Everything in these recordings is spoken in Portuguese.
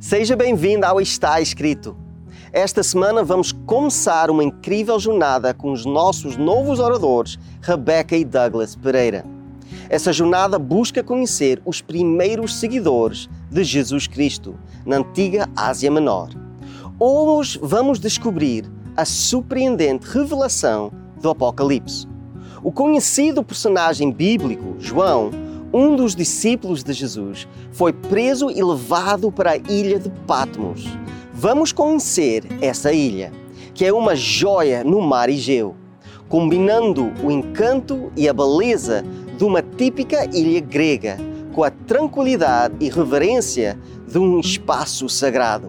Seja bem-vindo ao Está Escrito. Esta semana vamos começar uma incrível jornada com os nossos novos oradores, Rebecca e Douglas Pereira. Essa jornada busca conhecer os primeiros seguidores de Jesus Cristo na antiga Ásia Menor. Hoje vamos descobrir a surpreendente revelação do Apocalipse. O conhecido personagem bíblico, João, um dos discípulos de Jesus, foi preso e levado para a ilha de Patmos. Vamos conhecer essa ilha, que é uma joia no mar Egeu, combinando o encanto e a beleza de uma típica ilha grega com a tranquilidade e reverência de um espaço sagrado.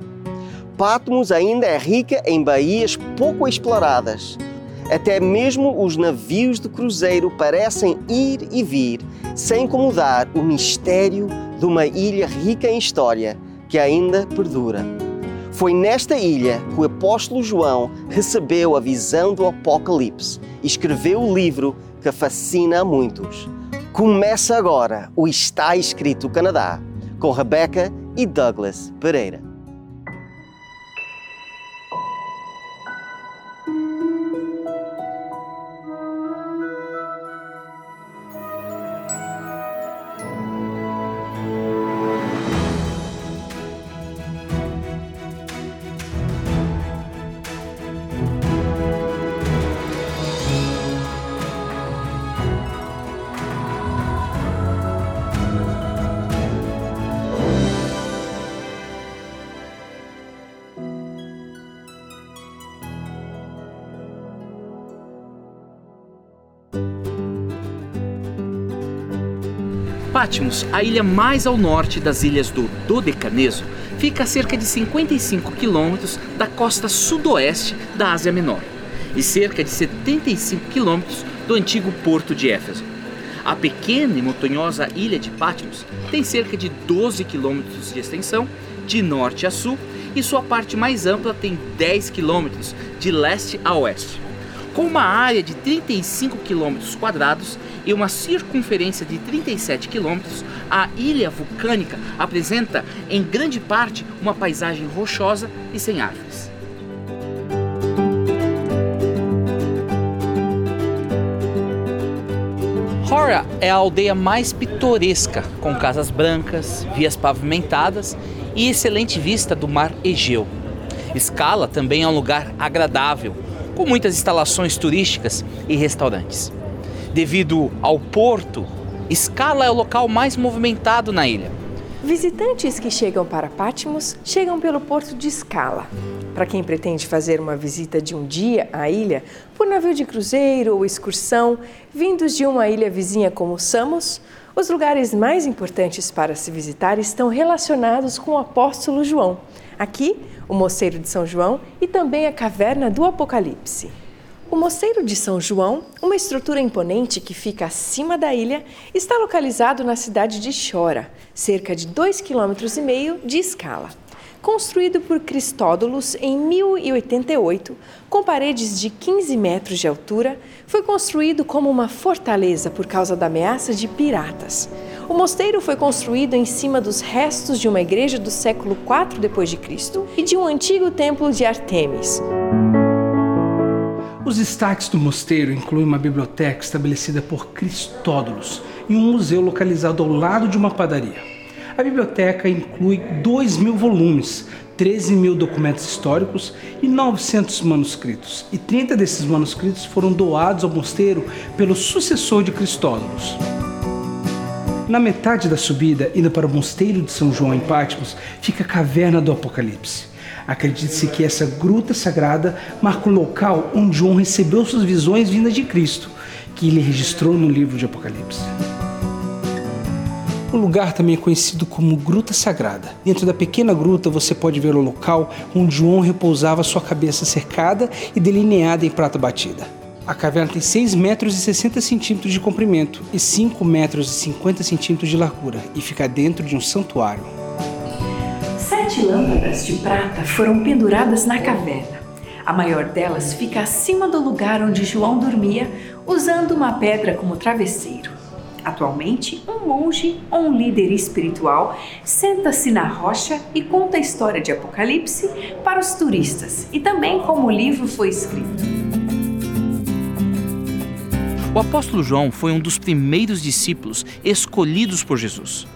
Patmos ainda é rica em baías pouco exploradas. Até mesmo os navios de cruzeiro parecem ir e vir sem incomodar o mistério de uma ilha rica em história que ainda perdura. Foi nesta ilha que o apóstolo João recebeu a visão do Apocalipse e escreveu o livro que fascina a muitos. Começa agora o Está Escrito Canadá, com Rebecca e Douglas Pereira. Patmos, a ilha mais ao norte das ilhas do Dodecaneso, fica a cerca de 55 quilômetros da costa sudoeste da Ásia Menor e cerca de 75 quilômetros do antigo porto de Éfeso. A pequena e montanhosa ilha de Patmos tem cerca de 12 quilômetros de extensão de norte a sul e sua parte mais ampla tem 10 quilômetros de leste a oeste. Com uma área de 35 quilômetros quadrados e uma circunferência de 37 quilômetros, a ilha vulcânica apresenta, em grande parte, uma paisagem rochosa e sem árvores. Hora é a aldeia mais pitoresca, com casas brancas, vias pavimentadas e excelente vista do mar Egeu. Scala também é um lugar agradável, com muitas instalações turísticas e restaurantes. Devido ao porto, Scala é o local mais movimentado na ilha. Visitantes que chegam para Patmos chegam pelo porto de Scala. Para quem pretende fazer uma visita de um dia à ilha, por navio de cruzeiro ou excursão, vindos de uma ilha vizinha como Samos, os lugares mais importantes para se visitar estão relacionados com o apóstolo João. Aqui, o Mosteiro de São João e também a Caverna do Apocalipse. O Mosteiro de São João, uma estrutura imponente que fica acima da ilha, está localizado na cidade de Chora, cerca de 2,5 km de escala. Construído por Cristódolos em 1088, com paredes de 15 metros de altura, foi construído como uma fortaleza por causa da ameaça de piratas. O mosteiro foi construído em cima dos restos de uma igreja do século IV d.C. e de um antigo templo de Artemis. Os destaques do mosteiro incluem uma biblioteca estabelecida por Cristódolos e um museu localizado ao lado de uma padaria. A biblioteca inclui 2 mil volumes, 13 mil documentos históricos e 900 manuscritos, e 30 desses manuscritos foram doados ao mosteiro pelo sucessor de Cristódolos. Na metade da subida, indo para o Mosteiro de São João em Patmos, fica a Caverna do Apocalipse. Acredite-se que essa gruta sagrada marca o local onde João recebeu suas visões vindas de Cristo, que ele registrou no livro de Apocalipse. O lugar também é conhecido como Gruta Sagrada. Dentro da pequena gruta você pode ver o local onde João repousava sua cabeça cercada e delineada em prata batida. A caverna tem 6 metros e 60 centímetros de comprimento e 5 metros e 50 centímetros de largura e fica dentro de um santuário. Sete lâmpadas de prata foram penduradas na caverna. A maior delas fica acima do lugar onde João dormia, usando uma pedra como travesseiro. atualmente, um monge ou um líder espiritual senta-se na rocha e conta a história de Apocalipse para os turistas e também como o livro foi escrito. O apóstolo João foi um dos primeiros discípulos escolhidos por Jesus.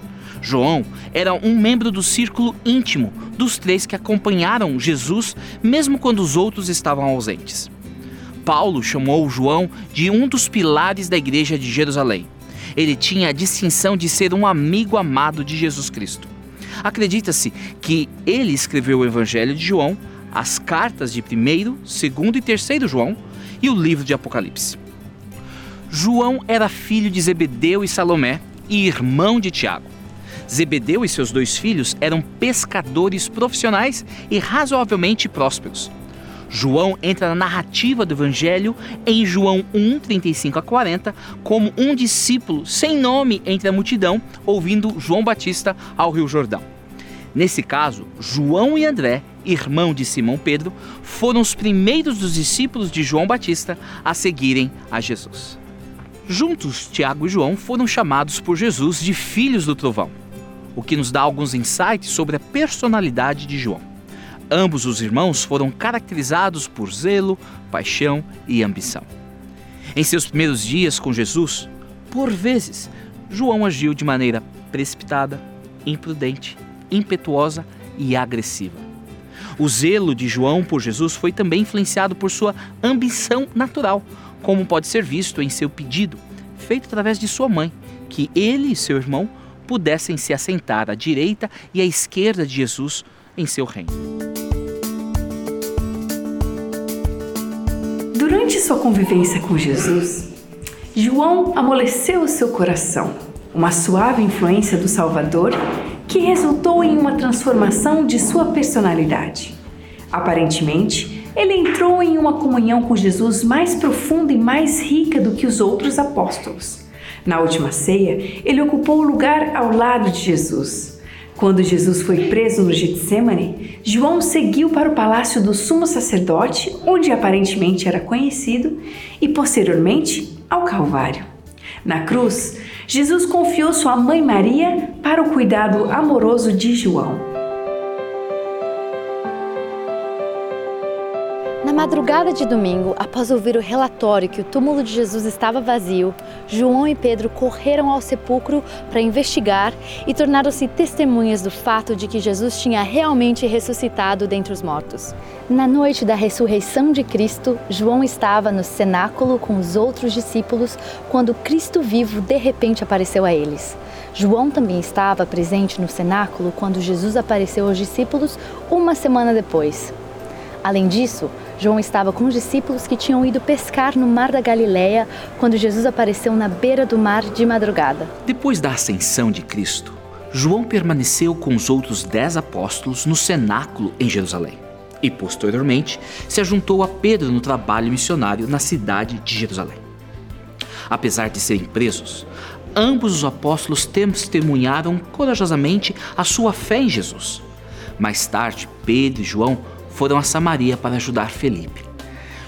João era um membro do círculo íntimo dos três que acompanharam Jesus, mesmo quando os outros estavam ausentes. Paulo chamou João de um dos pilares da igreja de Jerusalém. Ele tinha a distinção de ser um amigo amado de Jesus Cristo. Acredita-se que ele escreveu o Evangelho de João, as cartas de 1, 2 e 3 João e o livro de Apocalipse. João era filho de Zebedeu e Salomé e irmão de Tiago. Zebedeu e seus dois filhos eram pescadores profissionais e razoavelmente prósperos. João entra na narrativa do Evangelho em João 1, 35 a 40, como um discípulo sem nome entre a multidão, ouvindo João Batista ao Rio Jordão. Nesse caso, João e André, irmão de Simão Pedro, foram os primeiros dos discípulos de João Batista a seguirem a Jesus. Juntos, Tiago e João foram chamados por Jesus de filhos do trovão o que nos dá alguns insights sobre a personalidade de João. Ambos os irmãos foram caracterizados por zelo, paixão e ambição. Em seus primeiros dias com Jesus, por vezes, João agiu de maneira precipitada, imprudente, impetuosa e agressiva. O zelo de João por Jesus foi também influenciado por sua ambição natural, como pode ser visto em seu pedido, feito através de sua mãe, que ele e seu irmão pudessem se assentar à direita e à esquerda de Jesus em seu reino. Durante sua convivência com Jesus, João amoleceu seu coração, uma suave influência do Salvador que resultou em uma transformação de sua personalidade. Aparentemente, ele entrou em uma comunhão com Jesus mais profunda e mais rica do que os outros apóstolos. Na última ceia, ele ocupou o lugar ao lado de Jesus. Quando Jesus foi preso no Getsemane, João seguiu para o palácio do sumo sacerdote, onde aparentemente era conhecido, e posteriormente ao Calvário. Na cruz, Jesus confiou sua mãe Maria para o cuidado amoroso de João. Madrugada de domingo, após ouvir o relatório que o túmulo de Jesus estava vazio, João e Pedro correram ao sepulcro para investigar e tornaram-se testemunhas do fato de que Jesus tinha realmente ressuscitado dentre os mortos. Na noite da ressurreição de Cristo, João estava no cenáculo com os outros discípulos quando Cristo vivo de repente apareceu a eles. João também estava presente no cenáculo quando Jesus apareceu aos discípulos uma semana depois. Além disso, João estava com os discípulos que tinham ido pescar no mar da Galileia quando Jesus apareceu na beira do mar de madrugada. Depois da ascensão de Cristo, João permaneceu com os outros dez apóstolos no cenáculo em Jerusalém e, posteriormente, se ajuntou a Pedro no trabalho missionário na cidade de Jerusalém. Apesar de serem presos, ambos os apóstolos testemunharam corajosamente a sua fé em Jesus. Mais tarde, Pedro e João foram a Samaria para ajudar Felipe.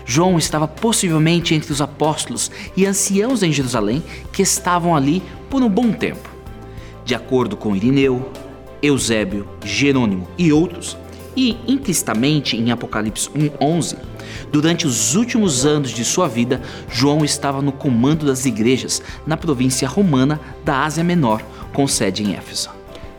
João estava possivelmente entre os apóstolos e anciãos em Jerusalém que estavam ali por um bom tempo. De acordo com Irineu, Eusébio, Jerônimo e outros, e implicitamente em Apocalipse 1:11, durante os últimos anos de sua vida, João estava no comando das igrejas na província romana da Ásia Menor, com sede em Éfeso.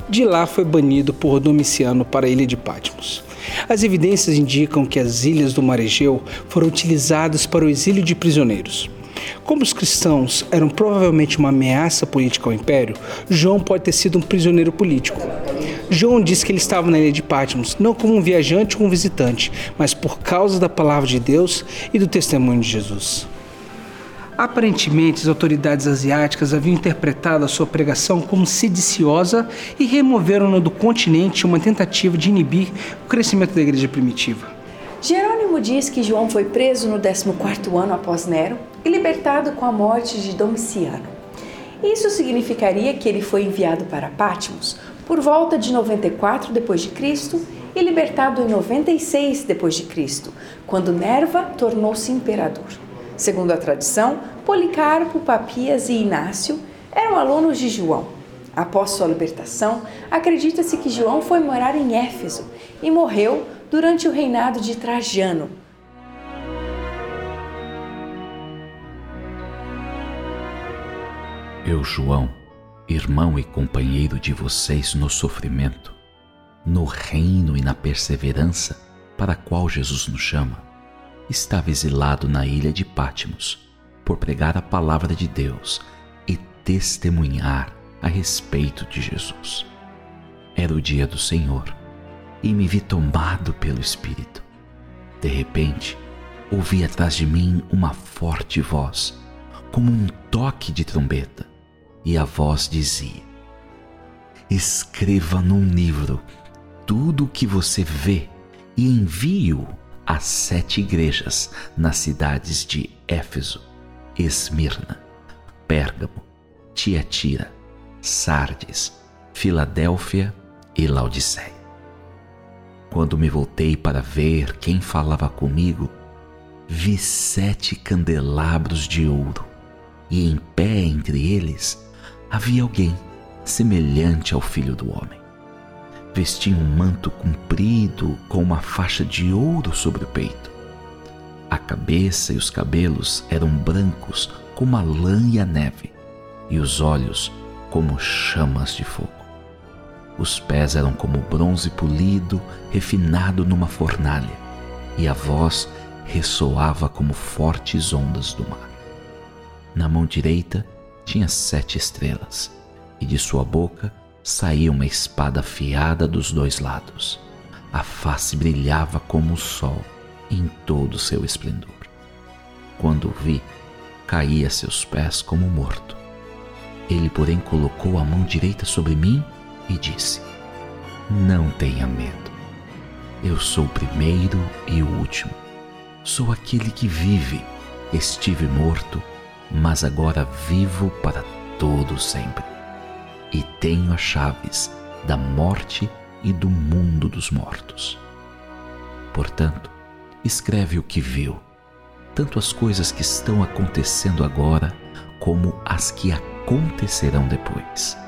De lá foi banido por Domiciano para a ilha de Patmos. As evidências indicam que as ilhas do Mar Egeu foram utilizadas para o exílio de prisioneiros. Como os cristãos eram provavelmente uma ameaça política ao império, João pode ter sido um prisioneiro político. João diz que ele estava na ilha de Patmos não como um viajante ou um visitante, mas por causa da palavra de Deus e do testemunho de Jesus. Aparentemente, as autoridades asiáticas haviam interpretado a sua pregação como sediciosa e removeram-na do continente uma tentativa de inibir o crescimento da igreja primitiva. Jerônimo diz que João foi preso no 14º ano após Nero e libertado com a morte de Domiciano. Isso significaria que ele foi enviado para Patmos por volta de 94 depois de Cristo e libertado em 96 depois de Cristo, quando Nerva tornou-se imperador. Segundo a tradição, Policarpo, Papias e Inácio eram alunos de João. Após sua libertação, acredita-se que João foi morar em Éfeso e morreu durante o reinado de Trajano. Eu, João, irmão e companheiro de vocês no sofrimento, no reino e na perseverança para a qual Jesus nos chama, estava exilado na ilha de Pátimos por pregar a palavra de Deus e testemunhar a respeito de Jesus. Era o dia do Senhor e me vi tomado pelo Espírito. De repente, ouvi atrás de mim uma forte voz, como um toque de trombeta, e a voz dizia: Escreva num livro tudo o que você vê e envie-o às sete igrejas nas cidades de Éfeso, Esmirna, Pérgamo, Tiatira, Sardes, Filadélfia e Laodiceia. Quando me voltei para ver quem falava comigo, vi sete candelabros de ouro, e em pé entre eles havia alguém semelhante ao filho do homem. Vestia um manto comprido com uma faixa de ouro sobre o peito. A cabeça e os cabelos eram brancos como a lã e a neve, e os olhos como chamas de fogo. Os pés eram como bronze polido, refinado numa fornalha, e a voz ressoava como fortes ondas do mar. Na mão direita tinha sete estrelas, e de sua boca saía uma espada afiada dos dois lados. A face brilhava como o sol em todo o seu esplendor. Quando o vi, caí a seus pés como morto. Ele, porém, colocou a mão direita sobre mim e disse: Não tenha medo. Eu sou o primeiro e o último. Sou aquele que vive. Estive morto, mas agora vivo para todo sempre. E tenho as chaves da morte e do mundo dos mortos. Portanto, escreve o que viu, tanto as coisas que estão acontecendo agora, como as que acontecerão depois.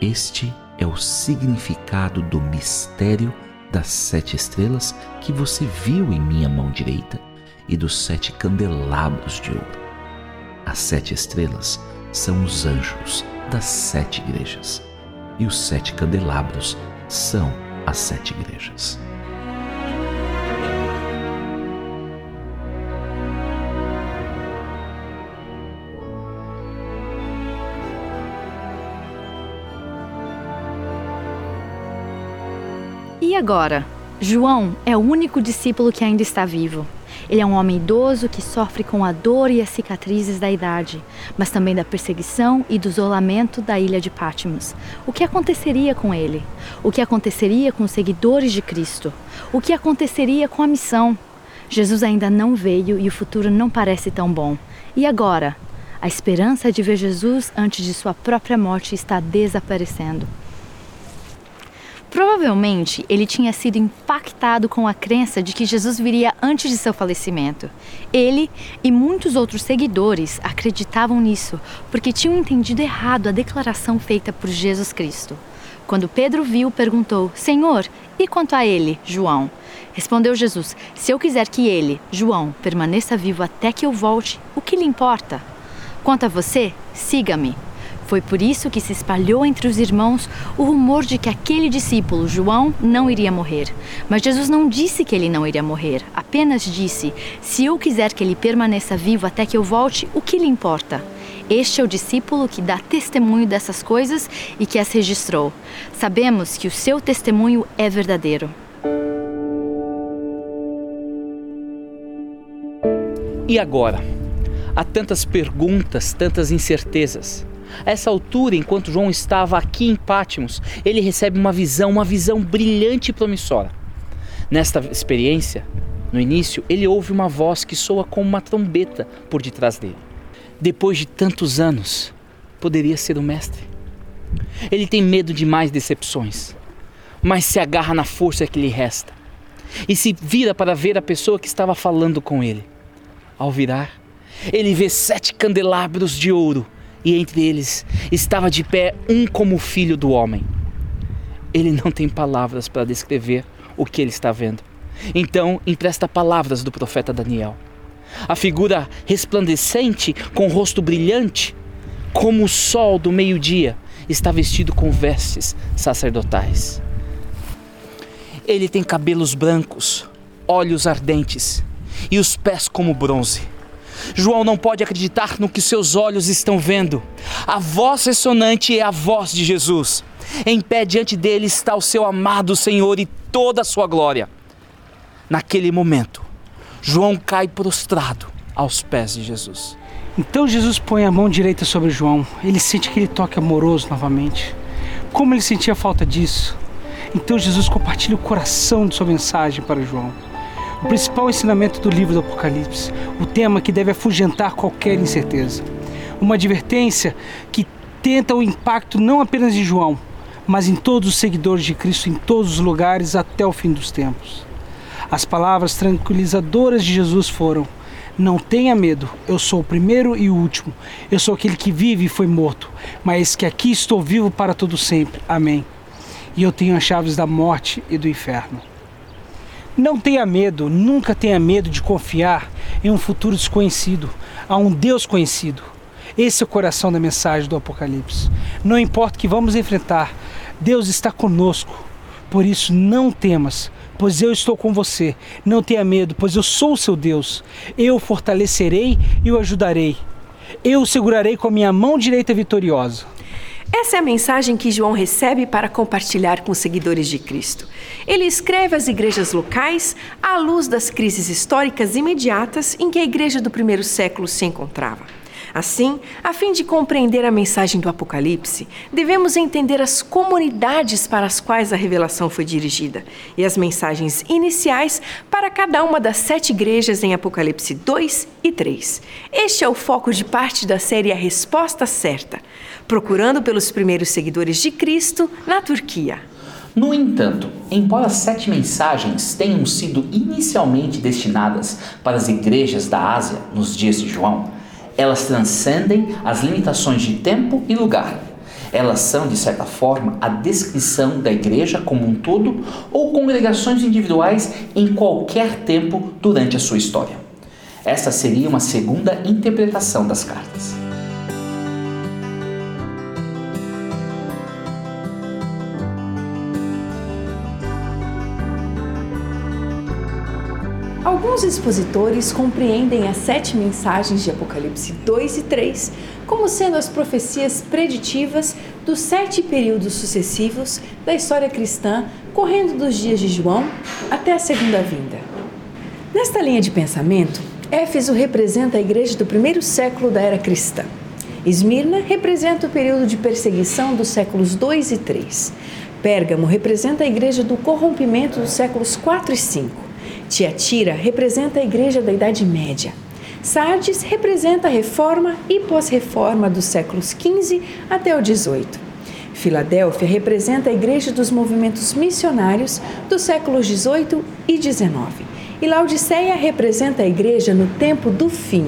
Este é o significado do mistério das sete estrelas que você viu em minha mão direita e dos sete candelabros de ouro. As sete estrelas são os anjos das sete igrejas, e os sete candelabros são as sete igrejas. E agora? João é o único discípulo que ainda está vivo. Ele é um homem idoso que sofre com a dor e as cicatrizes da idade, mas também da perseguição e do isolamento da ilha de Patmos. O que aconteceria com ele? O que aconteceria com os seguidores de Cristo? O que aconteceria com a missão? Jesus ainda não veio e o futuro não parece tão bom. E agora? A esperança de ver Jesus antes de sua própria morte está desaparecendo. Provavelmente ele tinha sido impactado com a crença de que Jesus viria antes de seu falecimento. Ele e muitos outros seguidores acreditavam nisso porque tinham entendido errado a declaração feita por Jesus Cristo. Quando Pedro viu, perguntou: Senhor, e quanto a ele, João? Respondeu Jesus: Se eu quiser que ele, João, permaneça vivo até que eu volte, o que lhe importa? Quanto a você, siga-me. Foi por isso que se espalhou entre os irmãos o rumor de que aquele discípulo, João, não iria morrer. Mas Jesus não disse que ele não iria morrer, apenas disse: Se eu quiser que ele permaneça vivo até que eu volte, o que lhe importa? Este é o discípulo que dá testemunho dessas coisas e que as registrou. Sabemos que o seu testemunho é verdadeiro. E agora? Há tantas perguntas, tantas incertezas. A essa altura, enquanto João estava aqui em Pátimos, ele recebe uma visão, uma visão brilhante e promissora. Nesta experiência, no início, ele ouve uma voz que soa como uma trombeta por detrás dele. Depois de tantos anos, poderia ser o mestre. Ele tem medo de mais decepções, mas se agarra na força que lhe resta e se vira para ver a pessoa que estava falando com ele. Ao virar, ele vê sete candelabros de ouro e entre eles estava de pé um como filho do homem. Ele não tem palavras para descrever o que ele está vendo. Então empresta palavras do profeta Daniel. A figura resplandecente, com rosto brilhante, como o sol do meio-dia, está vestido com vestes sacerdotais. Ele tem cabelos brancos, olhos ardentes e os pés como bronze. João não pode acreditar no que seus olhos estão vendo. A voz ressonante é a voz de Jesus. Em pé diante dele está o seu amado Senhor e toda a sua glória. Naquele momento, João cai prostrado aos pés de Jesus. Então Jesus põe a mão direita sobre João. Ele sente aquele toque amoroso novamente. Como ele sentia falta disso? Então Jesus compartilha o coração de sua mensagem para João. O principal ensinamento do livro do Apocalipse, o tema que deve afugentar qualquer incerteza. Uma advertência que tenta o impacto não apenas de João, mas em todos os seguidores de Cristo em todos os lugares até o fim dos tempos. As palavras tranquilizadoras de Jesus foram: Não tenha medo, eu sou o primeiro e o último. Eu sou aquele que vive e foi morto, mas que aqui estou vivo para todo sempre. Amém. E eu tenho as chaves da morte e do inferno. Não tenha medo, nunca tenha medo de confiar em um futuro desconhecido, a um Deus conhecido. Esse é o coração da mensagem do Apocalipse. Não importa o que vamos enfrentar, Deus está conosco. Por isso, não temas, pois eu estou com você. Não tenha medo, pois eu sou o seu Deus. Eu o fortalecerei e o ajudarei. Eu o segurarei com a minha mão direita vitoriosa. Essa é a mensagem que João recebe para compartilhar com os seguidores de Cristo. Ele escreve às igrejas locais à luz das crises históricas imediatas em que a igreja do primeiro século se encontrava. Assim, a fim de compreender a mensagem do Apocalipse, devemos entender as comunidades para as quais a revelação foi dirigida e as mensagens iniciais para cada uma das sete igrejas em Apocalipse 2 e 3. Este é o foco de parte da série A Resposta Certa, procurando pelos primeiros seguidores de Cristo na Turquia. No entanto, embora as sete mensagens tenham sido inicialmente destinadas para as igrejas da Ásia nos dias de João, elas transcendem as limitações de tempo e lugar. Elas são, de certa forma, a descrição da igreja como um todo ou congregações individuais em qualquer tempo durante a sua história. Esta seria uma segunda interpretação das cartas. Alguns expositores compreendem as sete mensagens de Apocalipse 2 e 3 como sendo as profecias preditivas dos sete períodos sucessivos da história cristã, correndo dos dias de João até a segunda vinda. Nesta linha de pensamento, Éfeso representa a igreja do primeiro século da era cristã. Esmirna representa o período de perseguição dos séculos 2 e 3. Pérgamo representa a igreja do corrompimento dos séculos 4 e 5. Tiatira representa a igreja da Idade Média. Sardes representa a reforma e pós-reforma dos séculos XV até o XVIII. Filadélfia representa a igreja dos movimentos missionários dos séculos XVIII e XIX. E Laodiceia representa a igreja no tempo do fim.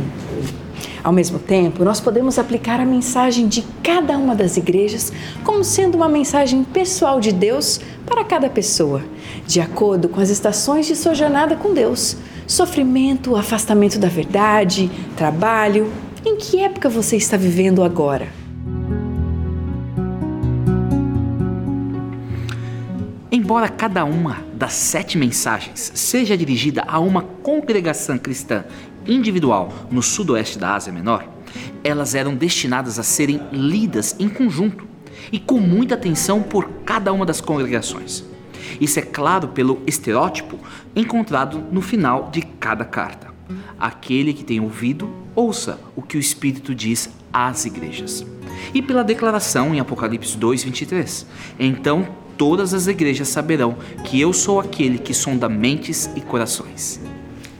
Ao mesmo tempo, nós podemos aplicar a mensagem de cada uma das igrejas como sendo uma mensagem pessoal de Deus para cada pessoa, de acordo com as estações de sua jornada com Deus. Sofrimento, afastamento da verdade, trabalho. Em que época você está vivendo agora? Embora cada uma das sete mensagens seja dirigida a uma congregação cristã individual no sudoeste da Ásia Menor, elas eram destinadas a serem lidas em conjunto e com muita atenção por cada uma das congregações. Isso é claro pelo estereótipo encontrado no final de cada carta. Aquele que tem ouvido, ouça o que o Espírito diz às igrejas. E pela declaração em Apocalipse 2:23. Então todas as igrejas saberão que eu sou aquele que sonda mentes e corações.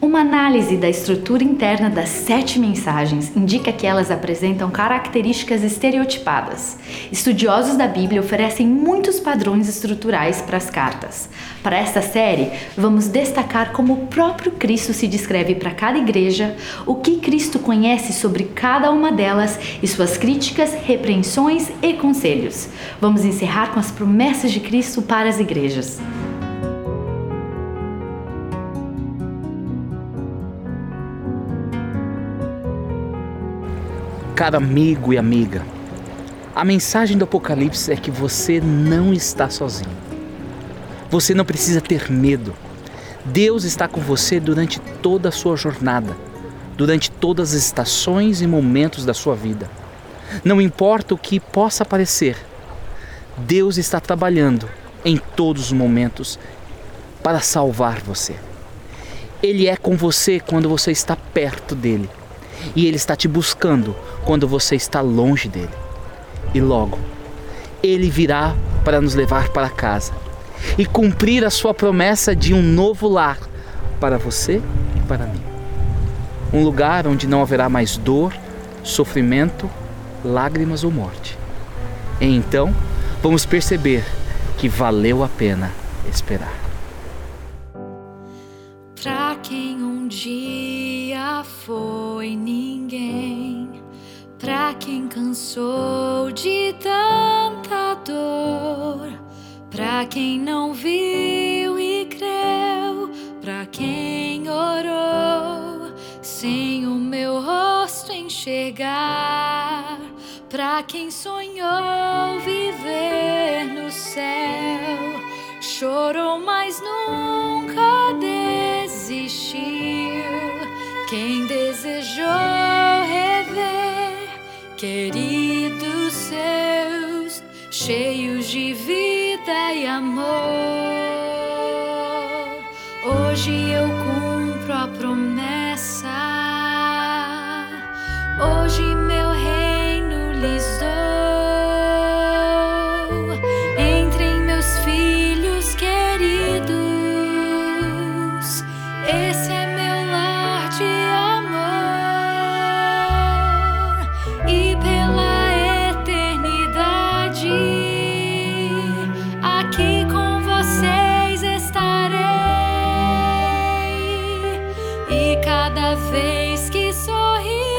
Uma análise da estrutura interna das sete mensagens indica que elas apresentam características estereotipadas. Estudiosos da Bíblia oferecem muitos padrões estruturais para as cartas. Para esta série, vamos destacar como o próprio Cristo se descreve para cada igreja, o que Cristo conhece sobre cada uma delas e suas críticas, repreensões e conselhos. Vamos encerrar com as promessas de Cristo para as igrejas. Caro amigo e amiga, a mensagem do Apocalipse é que você não está sozinho. Você não precisa ter medo. Deus está com você durante toda a sua jornada, durante todas as estações e momentos da sua vida. Não importa o que possa parecer, Deus está trabalhando em todos os momentos para salvar você. Ele é com você quando você está perto dele e Ele está te buscando quando você está longe dele. E logo, Ele virá para nos levar para casa e cumprir a sua promessa de um novo lar para você e para mim. Um lugar onde não haverá mais dor, sofrimento, lágrimas ou morte. E então, vamos perceber que valeu a pena esperar. Pra quem um dia foi ninguém, pra quem cansou de tanta dor, pra quem não viu e creu, pra quem orou sem o meu rosto enxergar, pra quem sonhou viver no céu, chorou, mas nunca desistiu. Quem desejou queridos seus, cheios de vida e amor. Cada vez que sorrirei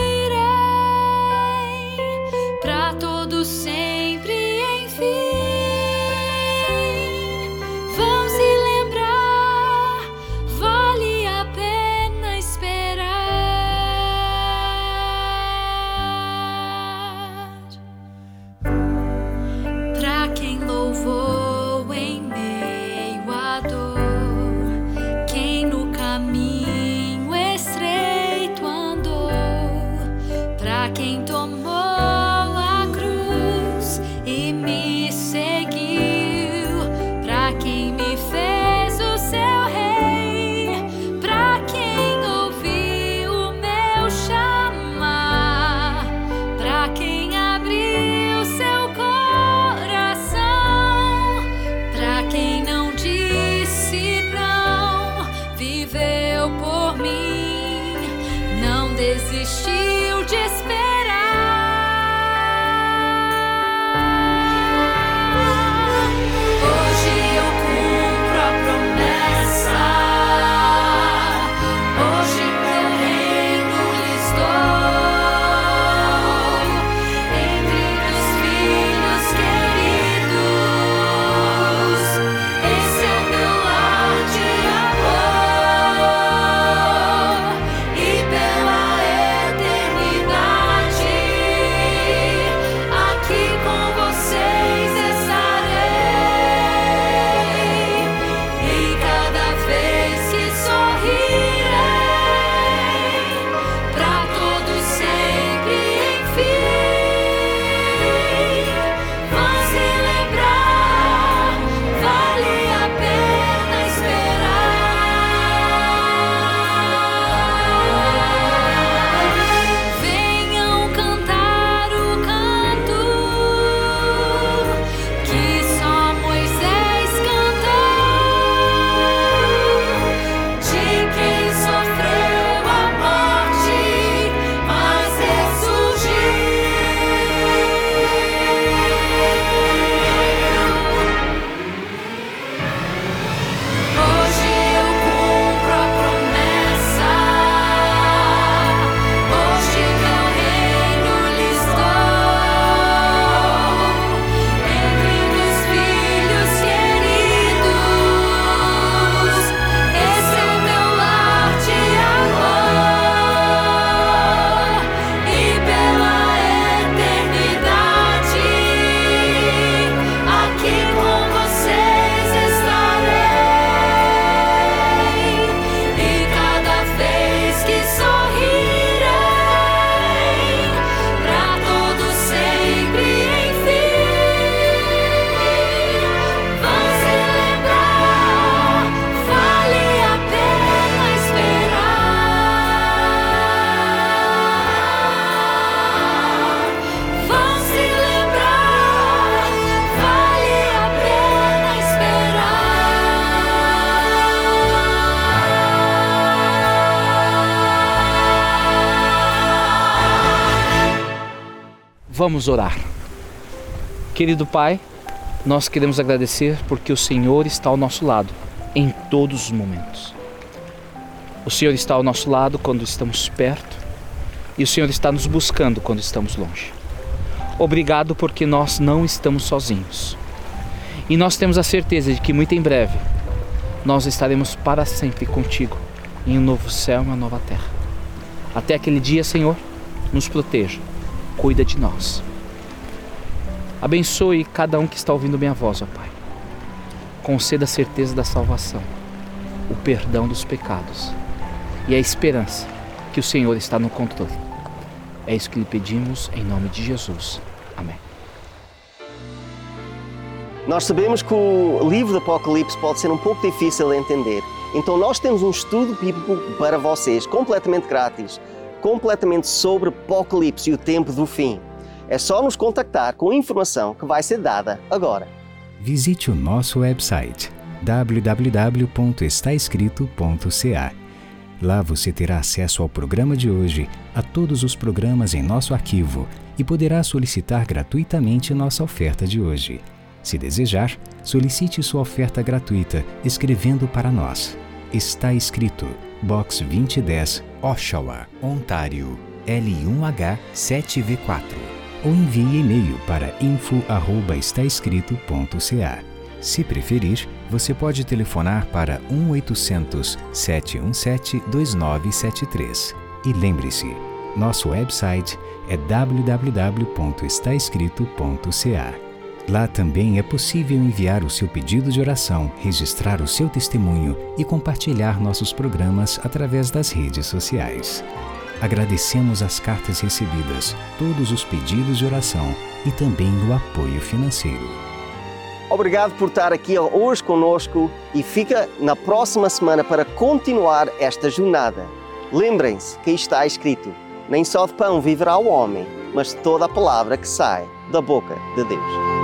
Vamos orar. Querido Pai, nós queremos agradecer porque o Senhor está ao nosso lado em todos os momentos. O Senhor está ao nosso lado quando estamos perto e o Senhor está nos buscando quando estamos longe. Obrigado porque nós não estamos sozinhos. E nós temos a certeza de que muito em breve nós estaremos para sempre contigo em um novo céu e uma nova terra. Até aquele dia, Senhor, nos proteja, cuida de nós. Abençoe cada um que está ouvindo minha voz, ó Pai. Conceda a certeza da salvação, o perdão dos pecados e a esperança que o Senhor está no controle. É isso que lhe pedimos em nome de Jesus. Amém. Nós sabemos que o livro do Apocalipse pode ser um pouco difícil de entender. Então nós temos um estudo bíblico para vocês, completamente grátis, completamente sobre Apocalipse e o tempo do fim. É só nos contactar com a informação que vai ser dada agora. Visite o nosso website www.estaescrito.ca. Lá você terá acesso ao programa de hoje, a todos os programas em nosso arquivo e poderá solicitar gratuitamente nossa oferta de hoje. Se desejar, solicite sua oferta gratuita escrevendo para nós. Está escrito Box 2010, Oshawa, Ontário, L1H 7V4 ou envie e-mail para info@estaescrito.ca. Se preferir, você pode telefonar para 1-800 717 2973. E lembre-se, nosso website é www.estaescrito.ca. Lá também é possível enviar o seu pedido de oração, registrar o seu testemunho e compartilhar nossos programas através das redes sociais. Agradecemos as cartas recebidas, todos os pedidos de oração e também o apoio financeiro. Obrigado por estar aqui hoje conosco e fica na próxima semana para continuar esta jornada. Lembrem-se que está escrito: nem só de pão viverá o homem, mas de toda a palavra que sai da boca de Deus.